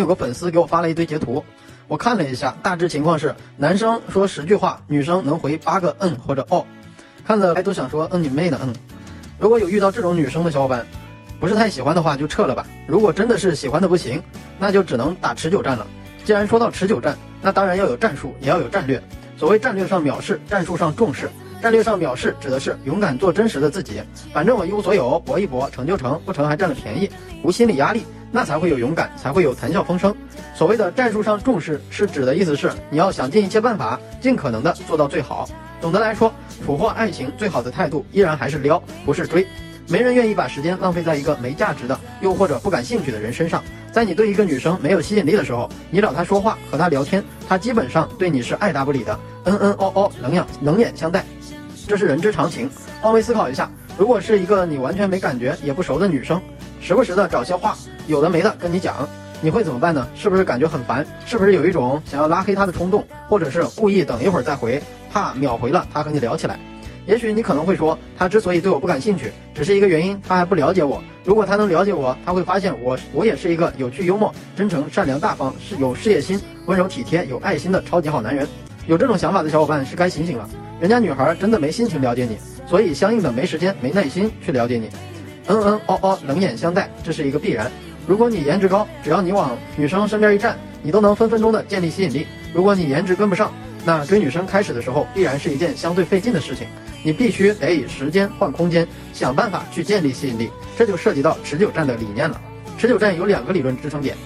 有个粉丝给我发了一堆截图，我看了一下，大致情况是男生说十句话，女生能回八个嗯或者哦，看着还都想说嗯你妹的嗯。如果有遇到这种女生的小伙伴，不是太喜欢的话就撤了吧。如果真的是喜欢的不行，那就只能打持久战了。既然说到持久战，那当然要有战术，也要有战略。所谓战略上藐视，战术上重视。战略上藐视指的是勇敢做真实的自己，反正我一无所有，搏一搏，成就成，不成还占了便宜，无心理压力。那才会有勇敢，才会有谈笑风生。所谓的战术上重视，是指的意思是你要想尽一切办法，尽可能的做到最好。总的来说，俘获爱情最好的态度依然还是撩，不是追。没人愿意把时间浪费在一个没价值的，又或者不感兴趣的人身上。在你对一个女生没有吸引力的时候，你找她说话，和她聊天，她基本上对你是爱答不理的，嗯嗯哦哦，冷眼冷眼相待，这是人之常情。换位思考一下，如果是一个你完全没感觉也不熟的女生。时不时的找些话，有的没的跟你讲，你会怎么办呢？是不是感觉很烦？是不是有一种想要拉黑他的冲动，或者是故意等一会儿再回，怕秒回了他和你聊起来？也许你可能会说，他之所以对我不感兴趣，只是一个原因，他还不了解我。如果他能了解我，他会发现我我也是一个有趣、幽默、真诚、善良、大方，是有事业心、温柔体贴、有爱心的超级好男人。有这种想法的小伙伴是该醒醒了，人家女孩真的没心情了解你，所以相应的没时间、没耐心去了解你。嗯嗯哦哦，冷眼相待，这是一个必然。如果你颜值高，只要你往女生身边一站，你都能分分钟的建立吸引力。如果你颜值跟不上，那追女生开始的时候必然是一件相对费劲的事情。你必须得以时间换空间，想办法去建立吸引力。这就涉及到持久战的理念了。持久战有两个理论支撑点：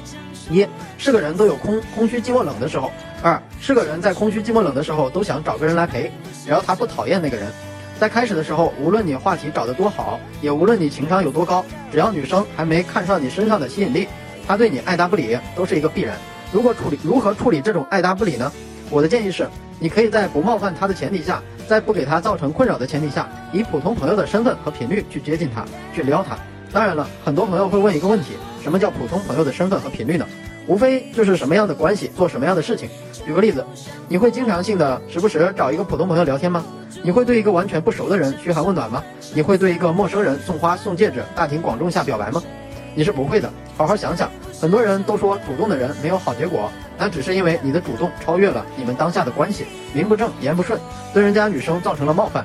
一是个人都有空空虚寂寞冷的时候；二是个人在空虚寂寞冷的时候都想找个人来陪，只要他不讨厌那个人。在开始的时候，无论你话题找得多好，也无论你情商有多高，只要女生还没看上你身上的吸引力，她对你爱答不理都是一个必然。如果处理如何处理这种爱答不理呢？我的建议是，你可以在不冒犯她的前提下，在不给她造成困扰的前提下，以普通朋友的身份和频率去接近她，去撩她。当然了，很多朋友会问一个问题：什么叫普通朋友的身份和频率呢？无非就是什么样的关系做什么样的事情。举个例子，你会经常性的时不时找一个普通朋友聊天吗？你会对一个完全不熟的人嘘寒问暖吗？你会对一个陌生人送花送戒指，大庭广众下表白吗？你是不会的。好好想想，很多人都说主动的人没有好结果，那只是因为你的主动超越了你们当下的关系，名不正言不顺，对人家女生造成了冒犯。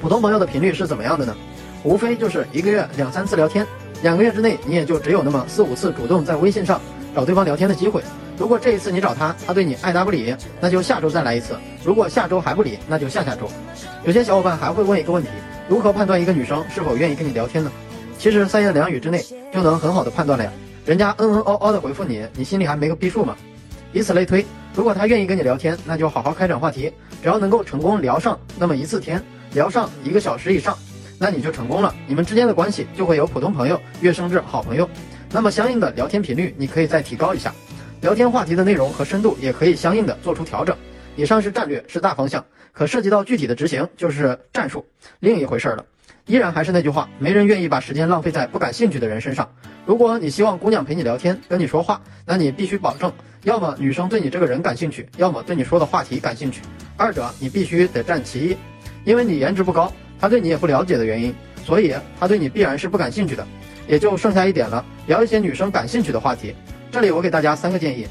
普通朋友的频率是怎么样的呢？无非就是一个月两三次聊天，两个月之内你也就只有那么四五次主动在微信上找对方聊天的机会。如果这一次你找他，他对你爱答不理，那就下周再来一次。如果下周还不理，那就下下周。有些小伙伴还会问一个问题：如何判断一个女生是否愿意跟你聊天呢？其实三言两语之内就能很好的判断了呀。人家嗯嗯哦哦的回复你，你心里还没个逼数吗？以此类推，如果他愿意跟你聊天，那就好好开展话题。只要能够成功聊上那么一次天，聊上一个小时以上，那你就成功了。你们之间的关系就会由普通朋友跃升至好朋友。那么相应的聊天频率，你可以再提高一下。聊天话题的内容和深度也可以相应的做出调整。以上是战略，是大方向，可涉及到具体的执行就是战术，另一回事了。依然还是那句话，没人愿意把时间浪费在不感兴趣的人身上。如果你希望姑娘陪你聊天，跟你说话，那你必须保证，要么女生对你这个人感兴趣，要么对你说的话题感兴趣，二者你必须得占其一。因为你颜值不高，她对你也不了解的原因，所以他对你必然是不感兴趣的。也就剩下一点了，聊一些女生感兴趣的话题。这里我给大家三个建议：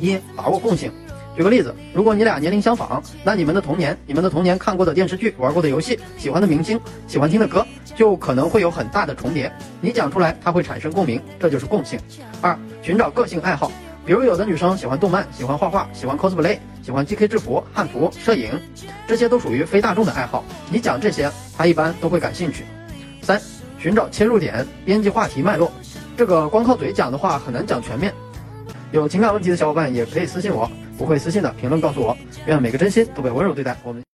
一、把握共性。举个例子，如果你俩年龄相仿，那你们的童年、你们的童年看过的电视剧、玩过的游戏、喜欢的明星、喜欢听的歌，就可能会有很大的重叠。你讲出来，它会产生共鸣，这就是共性。二、寻找个性爱好，比如有的女生喜欢动漫、喜欢画画、喜欢 cosplay、喜欢 GK 制服、汉服、摄影，这些都属于非大众的爱好。你讲这些，她一般都会感兴趣。三、寻找切入点，编辑话题脉络。这个光靠嘴讲的话很难讲全面，有情感问题的小伙伴也可以私信我，不会私信的评论告诉我。愿每个真心都被温柔对待。我们。